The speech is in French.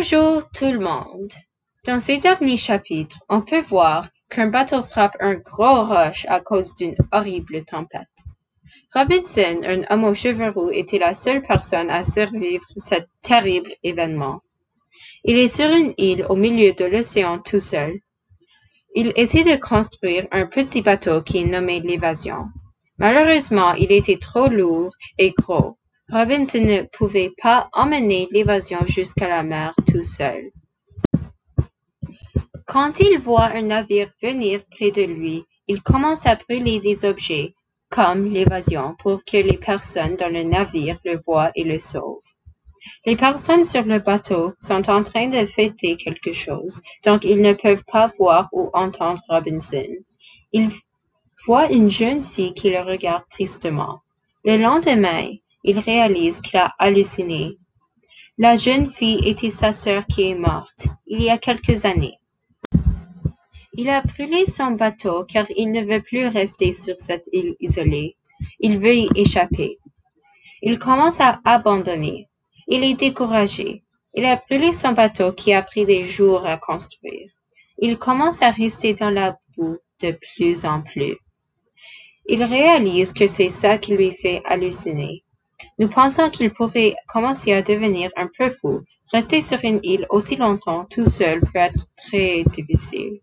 Bonjour tout le monde. Dans ces derniers chapitres, on peut voir qu'un bateau frappe un gros roche à cause d'une horrible tempête. Robinson, un homme aux cheveux roux, était la seule personne à survivre cet terrible événement. Il est sur une île au milieu de l'océan tout seul. Il essaie de construire un petit bateau qui est nommé l'évasion. Malheureusement, il était trop lourd et gros. Robinson ne pouvait pas emmener l'évasion jusqu'à la mer tout seul. Quand il voit un navire venir près de lui, il commence à brûler des objets, comme l'évasion, pour que les personnes dans le navire le voient et le sauvent. Les personnes sur le bateau sont en train de fêter quelque chose, donc ils ne peuvent pas voir ou entendre Robinson. Il voit une jeune fille qui le regarde tristement. Le lendemain, il réalise qu'il a halluciné. La jeune fille était sa sœur qui est morte, il y a quelques années. Il a brûlé son bateau car il ne veut plus rester sur cette île isolée. Il veut y échapper. Il commence à abandonner. Il est découragé. Il a brûlé son bateau qui a pris des jours à construire. Il commence à rester dans la boue de plus en plus. Il réalise que c'est ça qui lui fait halluciner. Nous pensons qu'il pourrait commencer à devenir un peu fou. Rester sur une île aussi longtemps tout seul peut être très difficile.